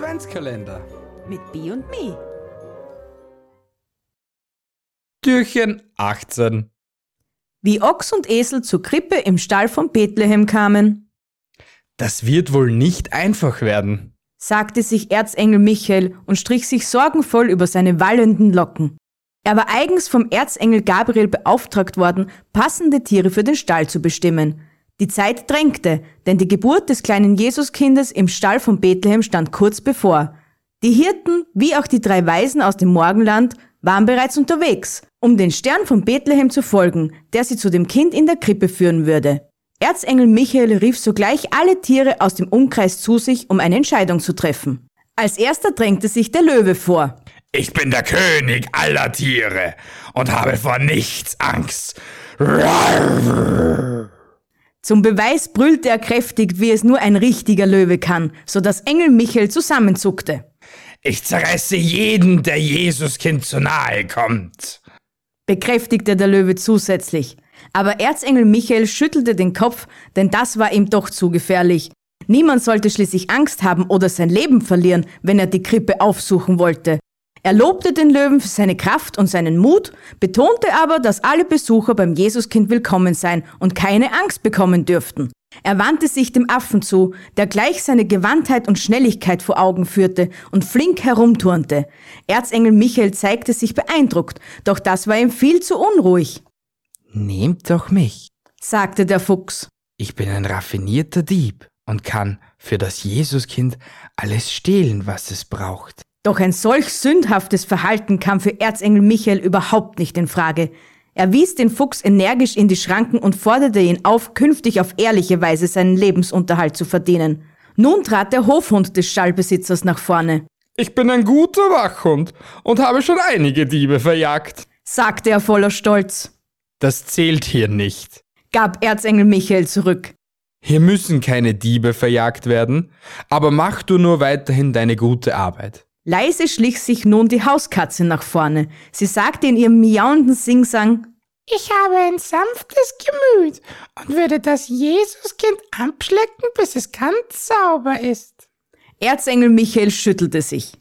Adventskalender. Mit B und Me. Türchen 18. Wie Ochs und Esel zur Krippe im Stall von Bethlehem kamen, Das wird wohl nicht einfach werden. sagte sich Erzengel Michael und strich sich sorgenvoll über seine wallenden Locken. Er war eigens vom Erzengel Gabriel beauftragt worden, passende Tiere für den Stall zu bestimmen. Die Zeit drängte, denn die Geburt des kleinen Jesuskindes im Stall von Bethlehem stand kurz bevor. Die Hirten, wie auch die drei Weisen aus dem Morgenland, waren bereits unterwegs, um den Stern von Bethlehem zu folgen, der sie zu dem Kind in der Krippe führen würde. Erzengel Michael rief sogleich alle Tiere aus dem Umkreis zu sich, um eine Entscheidung zu treffen. Als erster drängte sich der Löwe vor. Ich bin der König aller Tiere und habe vor nichts Angst. Zum Beweis brüllte er kräftig, wie es nur ein richtiger Löwe kann, so dass Engel Michael zusammenzuckte. Ich zerreiße jeden, der Jesuskind zu nahe kommt. bekräftigte der Löwe zusätzlich. Aber Erzengel Michael schüttelte den Kopf, denn das war ihm doch zu gefährlich. Niemand sollte schließlich Angst haben oder sein Leben verlieren, wenn er die Krippe aufsuchen wollte. Er lobte den Löwen für seine Kraft und seinen Mut, betonte aber, dass alle Besucher beim Jesuskind willkommen seien und keine Angst bekommen dürften. Er wandte sich dem Affen zu, der gleich seine Gewandtheit und Schnelligkeit vor Augen führte und flink herumturnte. Erzengel Michael zeigte sich beeindruckt, doch das war ihm viel zu unruhig, Nehmt doch mich. sagte der Fuchs. Ich bin ein raffinierter Dieb und kann für das Jesuskind alles stehlen, was es braucht. Doch ein solch sündhaftes Verhalten kam für Erzengel Michael überhaupt nicht in Frage. Er wies den Fuchs energisch in die Schranken und forderte ihn auf, künftig auf ehrliche Weise seinen Lebensunterhalt zu verdienen. Nun trat der Hofhund des Stallbesitzers nach vorne, Ich bin ein guter Wachhund und habe schon einige Diebe verjagt. sagte er voller Stolz, Das zählt hier nicht. gab Erzengel Michael zurück. Hier müssen keine Diebe verjagt werden, aber mach du nur weiterhin deine gute Arbeit. Leise schlich sich nun die Hauskatze nach vorne. Sie sagte in ihrem miauenden Singsang, Ich habe ein sanftes Gemüt und würde das Jesuskind abschlecken, bis es ganz sauber ist. Erzengel Michael schüttelte sich.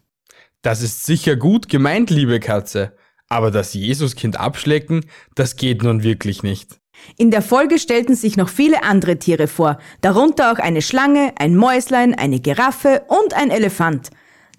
Das ist sicher gut gemeint, liebe Katze, aber das Jesuskind abschlecken, das geht nun wirklich nicht. In der Folge stellten sich noch viele andere Tiere vor, darunter auch eine Schlange, ein Mäuslein, eine Giraffe und ein Elefant.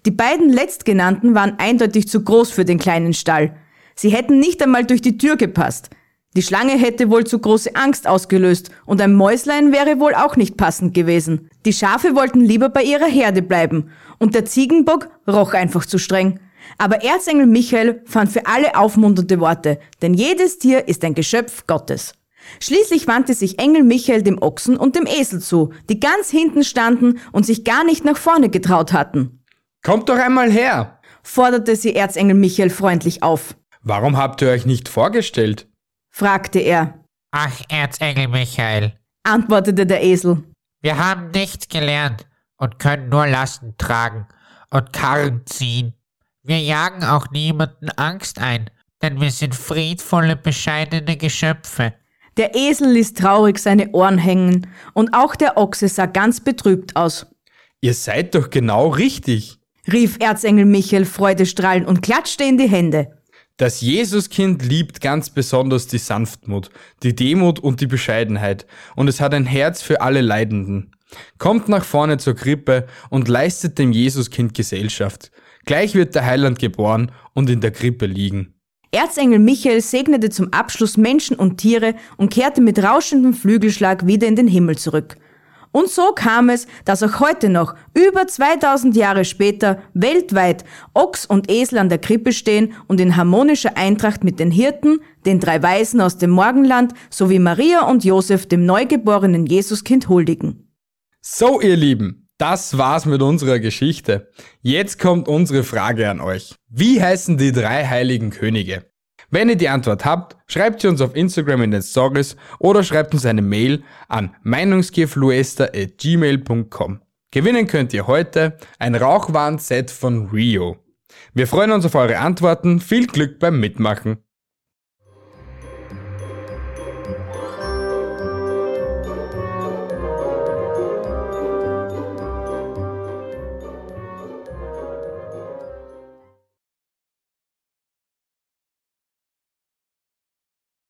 Die beiden letztgenannten waren eindeutig zu groß für den kleinen Stall. Sie hätten nicht einmal durch die Tür gepasst. Die Schlange hätte wohl zu große Angst ausgelöst und ein Mäuslein wäre wohl auch nicht passend gewesen. Die Schafe wollten lieber bei ihrer Herde bleiben und der Ziegenbock roch einfach zu streng. Aber Erzengel Michael fand für alle aufmunternde Worte, denn jedes Tier ist ein Geschöpf Gottes. Schließlich wandte sich Engel Michael dem Ochsen und dem Esel zu, die ganz hinten standen und sich gar nicht nach vorne getraut hatten. Kommt doch einmal her! Forderte sie Erzengel Michael freundlich auf. Warum habt ihr euch nicht vorgestellt? Fragte er, Ach, Erzengel Michael, antwortete der Esel. wir haben nichts gelernt und können nur Lasten tragen und Karren ziehen. Wir jagen auch niemanden Angst ein, denn wir sind friedvolle, bescheidene Geschöpfe. Der Esel ließ traurig seine Ohren hängen und auch der Ochse sah ganz betrübt aus. Ihr seid doch genau richtig. Rief Erzengel Michael freudestrahlend und klatschte in die Hände. Das Jesuskind liebt ganz besonders die Sanftmut, die Demut und die Bescheidenheit, und es hat ein Herz für alle Leidenden. Kommt nach vorne zur Krippe und leistet dem Jesuskind Gesellschaft. Gleich wird der Heiland geboren und in der Krippe liegen. Erzengel Michael segnete zum Abschluss Menschen und Tiere und kehrte mit rauschendem Flügelschlag wieder in den Himmel zurück. Und so kam es, dass auch heute noch, über 2000 Jahre später, weltweit Ochs und Esel an der Krippe stehen und in harmonischer Eintracht mit den Hirten, den drei Weisen aus dem Morgenland sowie Maria und Josef dem neugeborenen Jesuskind huldigen. So, ihr Lieben, das war's mit unserer Geschichte. Jetzt kommt unsere Frage an euch. Wie heißen die drei heiligen Könige? Wenn ihr die Antwort habt, schreibt sie uns auf Instagram in den Stories oder schreibt uns eine Mail an meinungsgefluester.gmail.com. Gewinnen könnt ihr heute ein Rauchwarnset von Rio. Wir freuen uns auf eure Antworten. Viel Glück beim Mitmachen.